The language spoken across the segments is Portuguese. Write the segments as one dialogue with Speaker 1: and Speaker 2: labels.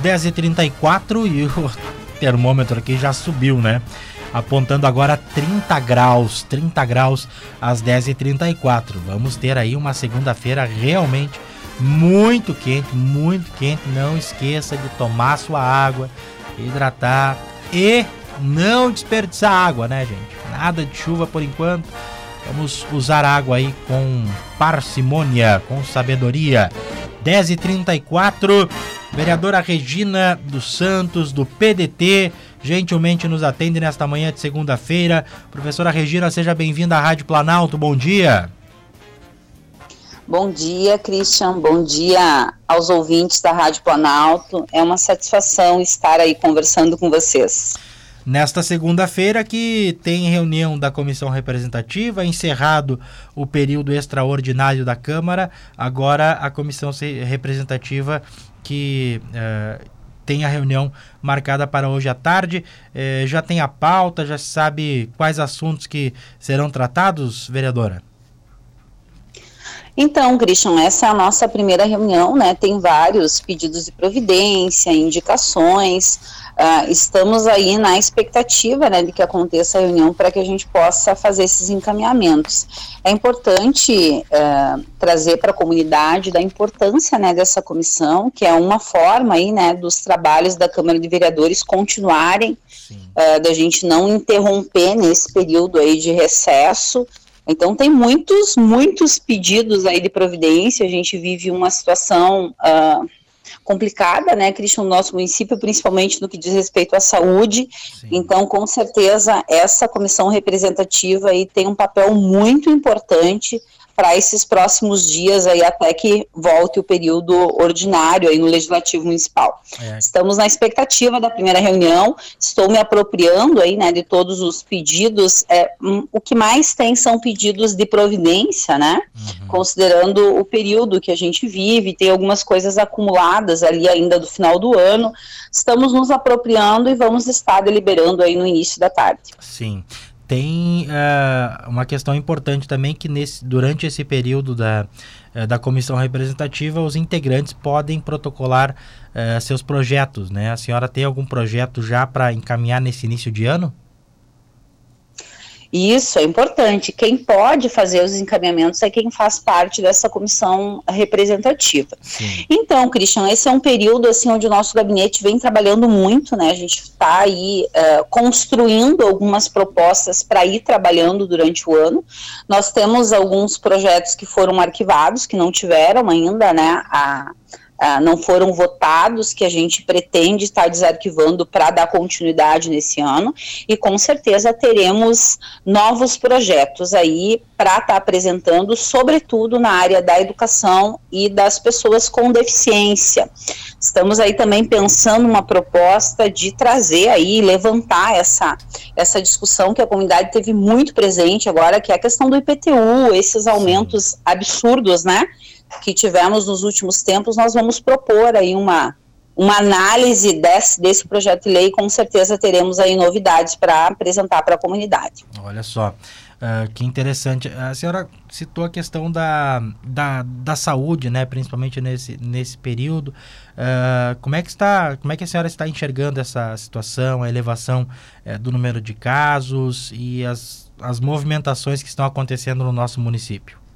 Speaker 1: minutos, 10h34 e o termômetro aqui já subiu, né? Apontando agora 30 graus, 30 graus às 10h34. Vamos ter aí uma segunda-feira realmente muito quente, muito quente. Não esqueça de tomar sua água, hidratar e não desperdiçar água, né, gente? Nada de chuva por enquanto. Vamos usar água aí com parcimônia, com sabedoria. 10h34, vereadora Regina dos Santos, do PDT, gentilmente nos atende nesta manhã de segunda-feira. Professora Regina, seja bem-vinda à Rádio Planalto, bom dia.
Speaker 2: Bom dia, Christian. Bom dia aos ouvintes da Rádio Planalto. É uma satisfação estar aí conversando com vocês.
Speaker 1: Nesta segunda-feira que tem reunião da comissão representativa, encerrado o período extraordinário da Câmara, agora a comissão representativa que uh, tem a reunião marcada para hoje à tarde. Uh, já tem a pauta, já sabe quais assuntos que serão tratados, vereadora?
Speaker 2: Então, Christian, essa é a nossa primeira reunião, né? Tem vários pedidos de providência, indicações. Uh, estamos aí na expectativa, né, de que aconteça a reunião para que a gente possa fazer esses encaminhamentos. É importante uh, trazer para a comunidade da importância, né, dessa comissão, que é uma forma aí, né, dos trabalhos da Câmara de Vereadores continuarem, uh, da gente não interromper nesse período aí de recesso. Então tem muitos, muitos pedidos aí de providência. A gente vive uma situação uh, complicada, né, Cristian, no nosso município, principalmente no que diz respeito à saúde. Sim. Então, com certeza, essa comissão representativa aí tem um papel muito importante para esses próximos dias aí até que volte o período ordinário aí no Legislativo Municipal. É. Estamos na expectativa da primeira reunião, estou me apropriando aí, né, de todos os pedidos, é, um, o que mais tem são pedidos de providência, né, uhum. considerando o período que a gente vive, tem algumas coisas acumuladas ali ainda do final do ano, estamos nos apropriando e vamos estar deliberando aí no início da tarde.
Speaker 1: Sim tem uh, uma questão importante também que nesse, durante esse período da, uh, da comissão representativa os integrantes podem protocolar uh, seus projetos, né? A senhora tem algum projeto já para encaminhar nesse início de ano?
Speaker 2: Isso é importante. Quem pode fazer os encaminhamentos é quem faz parte dessa comissão representativa. Sim. Então, Christian, esse é um período assim onde o nosso gabinete vem trabalhando muito, né? A gente está aí uh, construindo algumas propostas para ir trabalhando durante o ano. Nós temos alguns projetos que foram arquivados, que não tiveram ainda, né? A, Uh, não foram votados, que a gente pretende estar desarquivando para dar continuidade nesse ano, e com certeza teremos novos projetos aí para estar tá apresentando, sobretudo na área da educação e das pessoas com deficiência. Estamos aí também pensando uma proposta de trazer aí, levantar essa, essa discussão que a comunidade teve muito presente agora, que é a questão do IPTU, esses aumentos absurdos, né? Que tivemos nos últimos tempos, nós vamos propor aí uma, uma análise desse, desse projeto de lei, com certeza teremos aí novidades para apresentar para a comunidade.
Speaker 1: Olha só, uh, que interessante. A senhora citou a questão da, da, da saúde, né, principalmente nesse, nesse período. Uh, como, é que está, como é que a senhora está enxergando essa situação, a elevação uh, do número de casos e as, as movimentações que estão acontecendo no nosso município?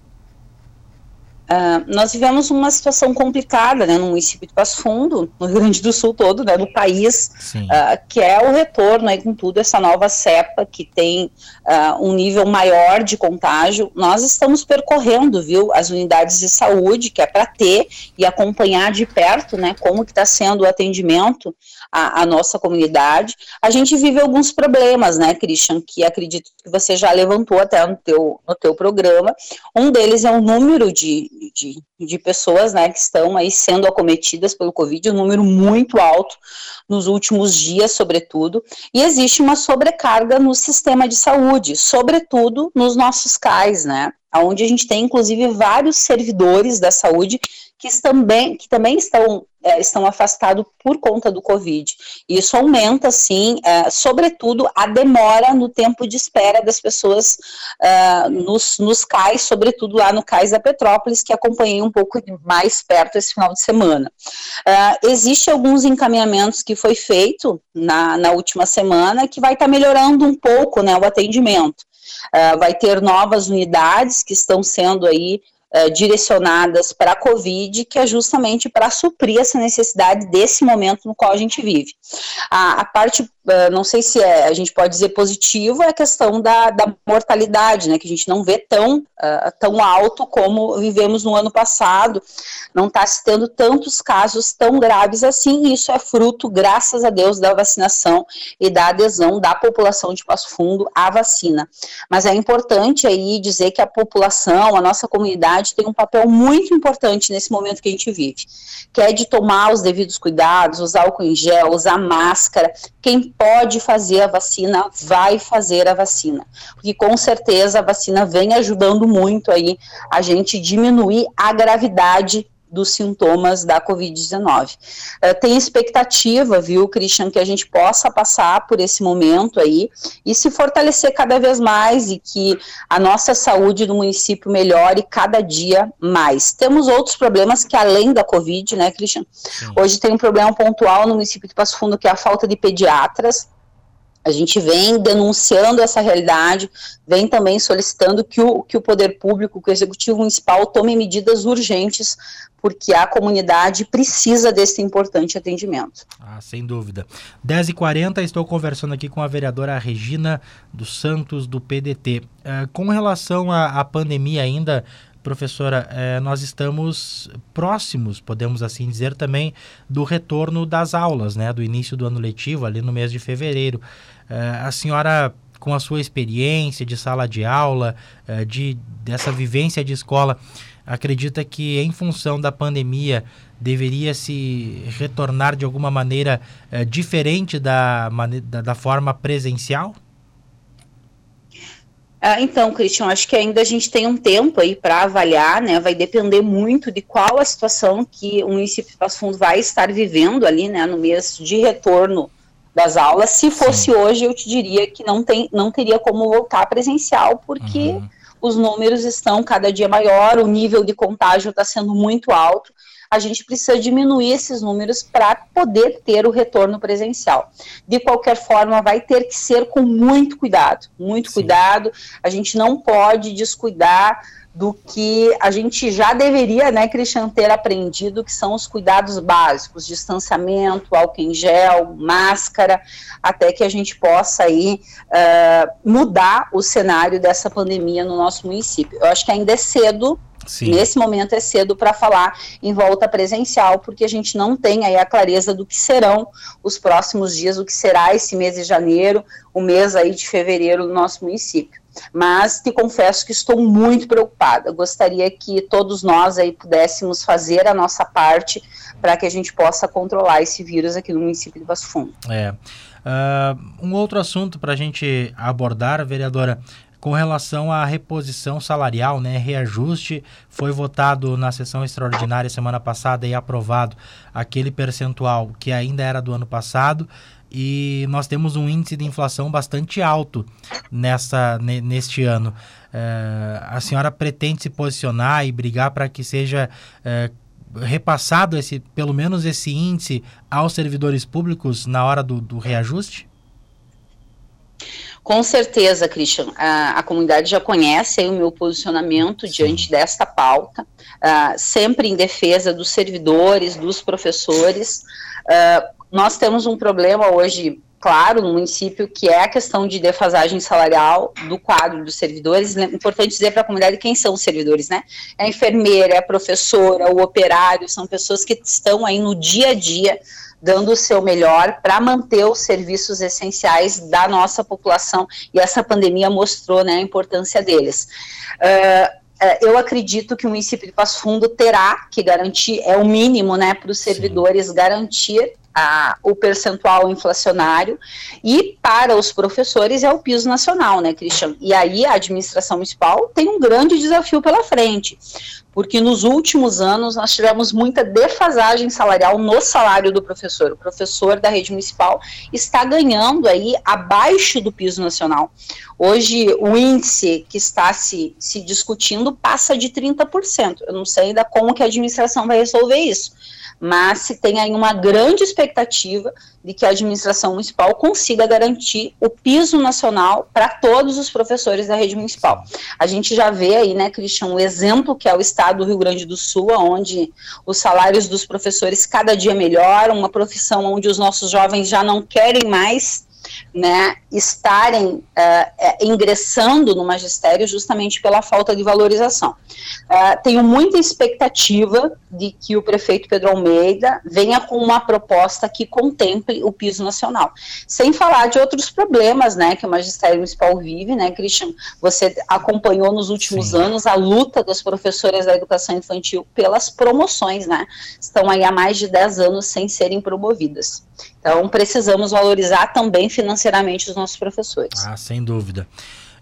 Speaker 2: Uh, nós vivemos uma situação complicada né, no município de Passo Fundo, no Rio Grande do Sul todo, né, no país, uh, que é o retorno aí com tudo, essa nova cepa que tem uh, um nível maior de contágio. Nós estamos percorrendo, viu, as unidades de saúde, que é para ter e acompanhar de perto, né, como que está sendo o atendimento à, à, nossa comunidade. A gente vive alguns problemas, né, Christian, que acredito que você já levantou até no teu, no teu programa. Um deles é o número de de, de pessoas né, que estão aí sendo acometidas pelo Covid, um número muito alto nos últimos dias, sobretudo, e existe uma sobrecarga no sistema de saúde, sobretudo nos nossos CAIs, né, onde a gente tem, inclusive, vários servidores da saúde que também, que também estão, é, estão afastados por conta do Covid. Isso aumenta, sim, é, sobretudo, a demora no tempo de espera das pessoas é, nos, nos cais, sobretudo lá no cais da Petrópolis, que acompanhei um pouco mais perto esse final de semana. Uh, existe alguns encaminhamentos que foi feito na, na última semana que vai estar tá melhorando um pouco né, o atendimento. Uh, vai ter novas unidades que estão sendo aí uh, direcionadas para a Covid, que é justamente para suprir essa necessidade desse momento no qual a gente vive. A, a parte, uh, não sei se é, a gente pode dizer positivo, é a questão da, da mortalidade, né, que a gente não vê tão, uh, tão alto como vivemos no ano passado, não está se tendo tantos casos tão graves assim, e isso é fruto, graças a Deus, da vacinação e da adesão da população de Passo Fundo à vacina. Mas é importante aí dizer que a população, a nossa comunidade, tem um papel muito importante nesse momento que a gente vive, que é de tomar os devidos cuidados, usar álcool em gel, usar máscara. Quem pode fazer a vacina, vai fazer a vacina, porque com certeza a vacina vem ajudando muito aí a gente diminuir a gravidade dos sintomas da Covid-19. Uh, tem expectativa, viu, Christian, que a gente possa passar por esse momento aí e se fortalecer cada vez mais e que a nossa saúde no município melhore cada dia mais. Temos outros problemas que além da Covid, né, Christian? Sim. Hoje tem um problema pontual no município de Passo Fundo que é a falta de pediatras. A gente vem denunciando essa realidade, vem também solicitando que o, que o poder público, que o executivo municipal tome medidas urgentes, porque a comunidade precisa desse importante atendimento.
Speaker 1: Ah, sem dúvida. 10h40, estou conversando aqui com a vereadora Regina dos Santos, do PDT. Eh, com relação à, pandemia ainda, professora, eh, nós estamos próximos, podemos assim dizer, também do retorno das aulas, né, do início do ano letivo, ali no mês de fevereiro. Eh, a senhora, com a sua experiência de sala de aula, de, dessa vivência de escola, acredita que em função da pandemia deveria se retornar de alguma maneira diferente da, da, da forma presencial?
Speaker 2: Ah, então, Christian, acho que ainda a gente tem um tempo aí para avaliar, né? Vai depender muito de qual a situação que o município de Passo Fundo vai estar vivendo ali, né, no mês de retorno das aulas. Se fosse Sim. hoje, eu te diria que não, tem, não teria como voltar presencial, porque uhum. Os números estão cada dia maior, o nível de contágio está sendo muito alto a gente precisa diminuir esses números para poder ter o retorno presencial. De qualquer forma, vai ter que ser com muito cuidado, muito Sim. cuidado. A gente não pode descuidar do que a gente já deveria, né, Cristian, ter aprendido, que são os cuidados básicos, distanciamento, álcool em gel, máscara, até que a gente possa aí uh, mudar o cenário dessa pandemia no nosso município. Eu acho que ainda é cedo Sim. Nesse momento é cedo para falar em volta presencial, porque a gente não tem aí a clareza do que serão os próximos dias, o que será esse mês de janeiro, o mês aí de fevereiro no nosso município. Mas te confesso que estou muito preocupada. Gostaria que todos nós aí pudéssemos fazer a nossa parte para que a gente possa controlar esse vírus aqui no município de Passo Fundo.
Speaker 1: É. Uh, um outro assunto para a gente abordar, vereadora, com relação à reposição salarial, né, reajuste, foi votado na sessão extraordinária semana passada e aprovado aquele percentual que ainda era do ano passado e nós temos um índice de inflação bastante alto nessa, neste ano. É, a senhora pretende se posicionar e brigar para que seja é, repassado esse, pelo menos esse índice aos servidores públicos na hora do, do reajuste?
Speaker 2: Com certeza, Christian, a, a comunidade já conhece o meu posicionamento diante desta pauta, uh, sempre em defesa dos servidores, dos professores. Uh, nós temos um problema hoje claro no município, que é a questão de defasagem salarial do quadro dos servidores. É importante dizer para a comunidade quem são os servidores, né? É a enfermeira, é a professora, o operário, são pessoas que estão aí no dia a dia dando o seu melhor para manter os serviços essenciais da nossa população e essa pandemia mostrou né, a importância deles. Uh, eu acredito que o município de Passo Fundo terá que garantir, é o mínimo né, para os servidores Sim. garantir a, o percentual inflacionário, e para os professores é o piso nacional, né, Cristian? E aí a administração municipal tem um grande desafio pela frente, porque nos últimos anos nós tivemos muita defasagem salarial no salário do professor. O professor da rede municipal está ganhando aí abaixo do piso nacional. Hoje, o índice que está se, se discutindo passa de 30%. Eu não sei ainda como que a administração vai resolver isso mas se tem aí uma grande expectativa de que a administração municipal consiga garantir o piso nacional para todos os professores da rede municipal. A gente já vê aí, né, Cristian, o exemplo que é o estado do Rio Grande do Sul, onde os salários dos professores cada dia melhoram, uma profissão onde os nossos jovens já não querem mais né, estarem uh, ingressando no magistério justamente pela falta de valorização. Uh, tenho muita expectativa de que o prefeito Pedro Almeida venha com uma proposta que contemple o piso nacional, sem falar de outros problemas, né, que o magistério municipal vive, né, Christian, você acompanhou nos últimos Sim. anos a luta das professoras da educação infantil pelas promoções, né, estão aí há mais de 10 anos sem serem promovidas. Então, precisamos valorizar também financeiramente os nossos professores.
Speaker 1: Ah, sem dúvida.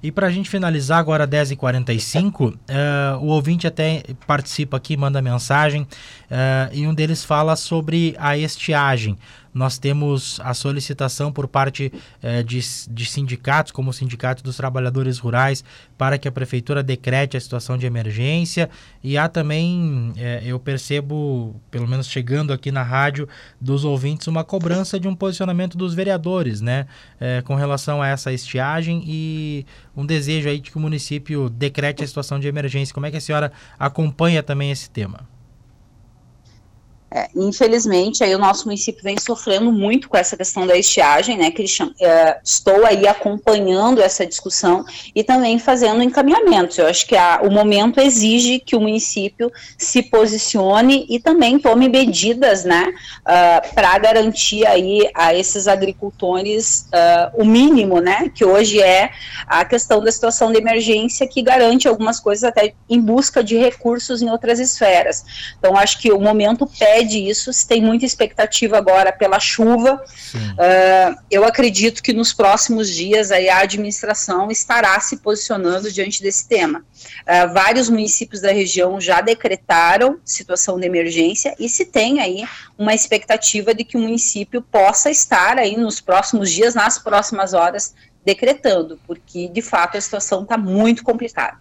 Speaker 1: E para a gente finalizar agora 10h45, uh, eh, o ouvinte até participa aqui, manda mensagem, uh, e um deles fala sobre a estiagem nós temos a solicitação por parte eh, de, de sindicatos, como o Sindicato dos Trabalhadores Rurais, para que a Prefeitura decrete a situação de emergência. E há também, eh, eu percebo, pelo menos chegando aqui na rádio, dos ouvintes, uma cobrança de um posicionamento dos vereadores, né, eh, com relação a essa estiagem e um desejo aí de que o município decrete a situação de emergência. Como é que a senhora acompanha também esse tema?
Speaker 2: É, infelizmente, aí o nosso município vem sofrendo muito com essa questão da estiagem, né, Cristian? É, estou aí acompanhando essa discussão e também fazendo encaminhamentos. Eu acho que a, o momento exige que o município se posicione e também tome medidas, né, uh, para garantir aí a esses agricultores uh, o mínimo, né, que hoje é a questão da situação de emergência que garante algumas coisas até em busca de recursos em outras esferas. Então, acho que o momento pede pede isso, se tem muita expectativa agora pela chuva. Uh, eu acredito que nos próximos dias aí a administração estará se posicionando diante desse tema. Uh, vários municípios da região já decretaram situação de emergência e se tem aí uma expectativa de que o município possa estar aí nos próximos dias, nas próximas horas, decretando, porque de fato a situação está muito complicada.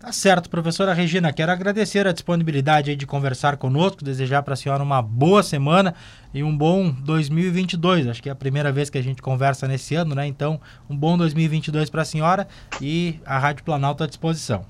Speaker 1: Tá certo, professora Regina. Quero agradecer a disponibilidade de conversar conosco, desejar para a senhora uma boa semana e um bom 2022. Acho que é a primeira vez que a gente conversa nesse ano, né? Então, um bom 2022 para a senhora e a Rádio Planalto à disposição.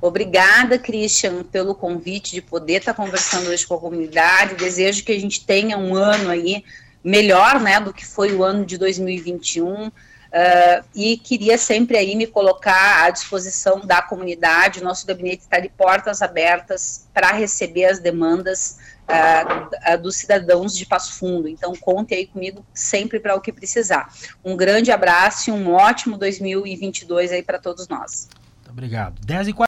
Speaker 2: Obrigada, Christian, pelo convite de poder estar conversando hoje com a comunidade. Desejo que a gente tenha um ano aí melhor, né, do que foi o ano de 2021 Uh, e queria sempre aí me colocar à disposição da comunidade. Nosso gabinete está de portas abertas para receber as demandas uh, dos cidadãos de Passo Fundo. Então, conte aí comigo sempre para o que precisar. Um grande abraço e um ótimo 2022 aí para todos nós.
Speaker 1: Muito obrigado. 10 e